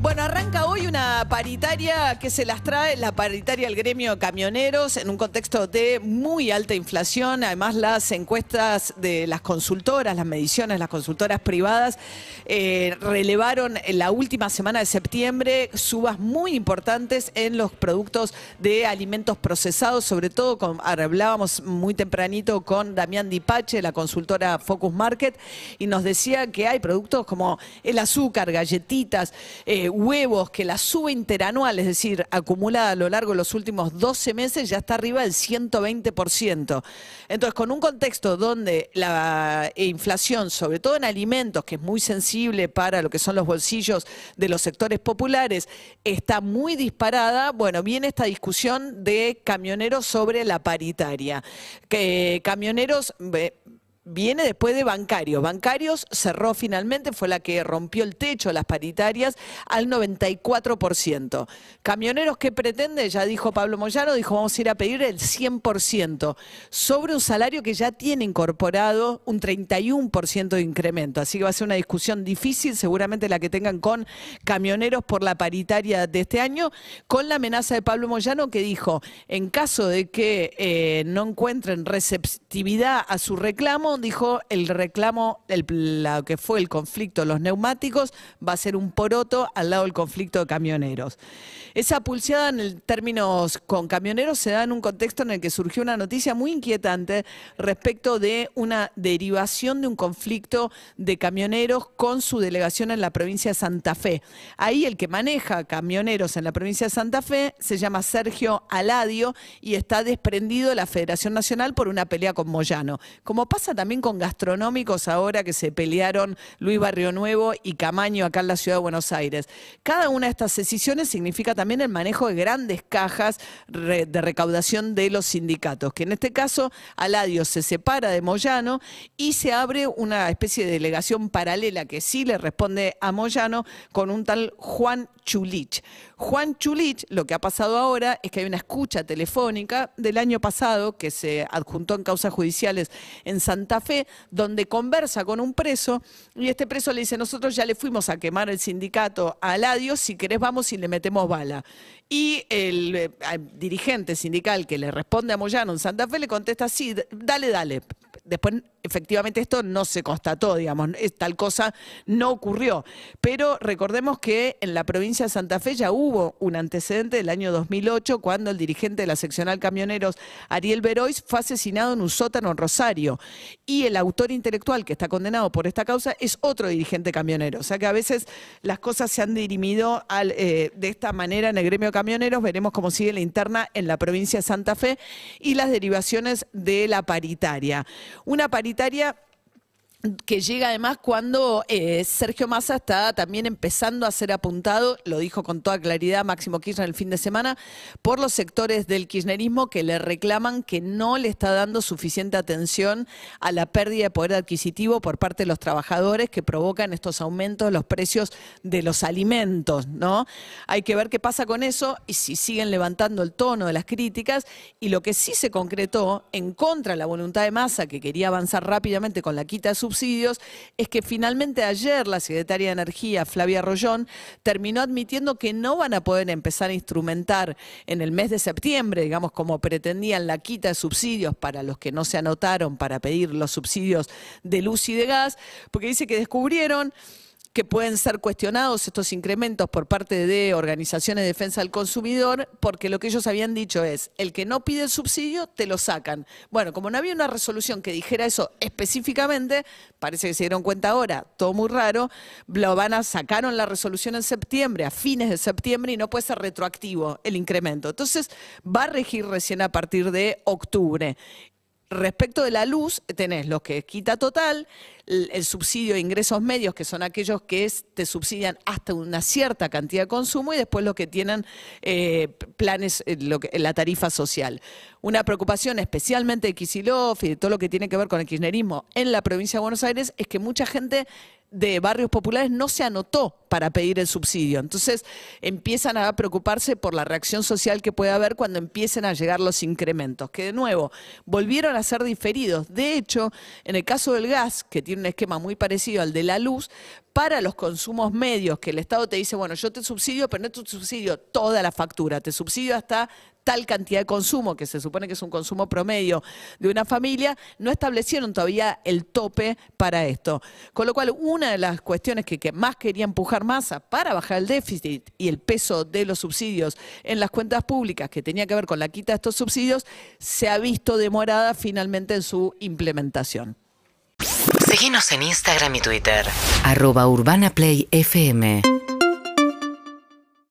Bueno, arranca hoy una paritaria que se las trae, la paritaria del gremio camioneros, en un contexto de muy alta inflación. Además, las encuestas de las consultoras, las mediciones, las consultoras privadas, eh, relevaron en la última semana de septiembre subas muy importantes en los productos de alimentos procesados, sobre todo, con, hablábamos muy tempranito con Damián Dipache, la consultora Focus Market, y nos decía que hay productos como el azúcar, galletitas, eh, huevos, que la suba interanual, es decir, acumulada a lo largo de los últimos 12 meses, ya está arriba del 120%. Entonces, con un contexto donde la inflación, sobre todo en alimentos, que es muy sensible para lo que son los bolsillos de los sectores populares, está muy disparada, bueno, viene esta discusión de camioneros sobre la paritaria. Que camioneros... viene después de bancarios. Bancarios cerró finalmente, fue la que rompió el techo las paritarias al 94%. Camioneros que pretende, ya dijo Pablo Moyano, dijo vamos a ir a pedir el 100% sobre un salario que ya tiene incorporado un 31% de incremento. Así que va a ser una discusión difícil, seguramente la que tengan con camioneros por la paritaria de este año, con la amenaza de Pablo Moyano que dijo, en caso de que eh, no encuentren receptividad a su reclamo, dijo el reclamo, el, que fue el conflicto los neumáticos, va a ser un poroto al lado del conflicto de camioneros. Esa pulseada en términos con camioneros se da en un contexto en el que surgió una noticia muy inquietante respecto de una derivación de un conflicto de camioneros con su delegación en la provincia de Santa Fe. Ahí el que maneja camioneros en la provincia de Santa Fe se llama Sergio Aladio y está desprendido de la Federación Nacional por una pelea con Moyano. Como pasa también con gastronómicos ahora que se pelearon Luis Barrio Nuevo y Camaño acá en la ciudad de Buenos Aires. Cada una de estas decisiones significa también el manejo de grandes cajas de recaudación de los sindicatos, que en este caso Aladio se separa de Moyano y se abre una especie de delegación paralela que sí le responde a Moyano con un tal Juan Chulich. Juan Chulich, lo que ha pasado ahora es que hay una escucha telefónica del año pasado que se adjuntó en causas judiciales en Santa Fe, donde conversa con un preso y este preso le dice, nosotros ya le fuimos a quemar el sindicato a Aladio, si querés vamos y le metemos bala. Y el eh, dirigente sindical que le responde a Moyano en Santa Fe le contesta, sí, dale, dale. Después, efectivamente, esto no se constató, digamos, tal cosa no ocurrió. Pero recordemos que en la provincia de Santa Fe ya hubo un antecedente del año 2008, cuando el dirigente de la seccional Camioneros, Ariel Berois, fue asesinado en un sótano en Rosario. Y el autor intelectual que está condenado por esta causa es otro dirigente camionero. O sea que a veces las cosas se han dirimido eh, de esta manera en el gremio camioneros. Veremos cómo sigue la interna en la provincia de Santa Fe y las derivaciones de la paritaria. Una paritaria sanitaria que llega además cuando eh, Sergio Massa está también empezando a ser apuntado, lo dijo con toda claridad Máximo Kirchner el fin de semana, por los sectores del kirchnerismo que le reclaman que no le está dando suficiente atención a la pérdida de poder adquisitivo por parte de los trabajadores que provocan estos aumentos de los precios de los alimentos, ¿no? Hay que ver qué pasa con eso y si siguen levantando el tono de las críticas y lo que sí se concretó en contra de la voluntad de Massa que quería avanzar rápidamente con la quita de subsidios es que finalmente ayer la secretaria de Energía, Flavia Rollón, terminó admitiendo que no van a poder empezar a instrumentar en el mes de septiembre, digamos, como pretendían la quita de subsidios para los que no se anotaron para pedir los subsidios de luz y de gas, porque dice que descubrieron que pueden ser cuestionados estos incrementos por parte de organizaciones de defensa del consumidor, porque lo que ellos habían dicho es, el que no pide el subsidio, te lo sacan. Bueno, como no había una resolución que dijera eso específicamente, parece que se dieron cuenta ahora, todo muy raro, lo van sacaron la resolución en septiembre, a fines de septiembre, y no puede ser retroactivo el incremento. Entonces, va a regir recién a partir de octubre. Respecto de la luz, tenés los que quita total, el, subsidio de ingresos medios, que son aquellos que te subsidian hasta una cierta cantidad de consumo, y después los que tienen eh, planes, eh, la tarifa social. Una preocupación especialmente de Kicillof y de todo lo que tiene que ver con el kirchnerismo en la provincia de Buenos Aires es que mucha gente de barrios populares no se anotó para pedir el subsidio. Entonces empiezan a preocuparse por la reacción social que puede haber cuando empiecen a llegar los incrementos, que de nuevo volvieron a ser diferidos. De hecho, en el caso del gas, que tiene un esquema muy parecido al de la luz, para los consumos medios, que el Estado te dice, bueno, yo te subsidio, pero no te subsidio toda la factura, te subsidio hasta tal cantidad de consumo, que se supone que es un consumo promedio de una familia, no establecieron todavía el tope para esto. Con lo cual, una de las cuestiones que, más quería empujar Massa para bajar el déficit y el peso de los subsidios en las cuentas públicas, que tenía que ver con la quita de estos subsidios, se ha visto demorada finalmente en su implementación. Síguenos en Instagram y Twitter. Arroba Urbana Play FM.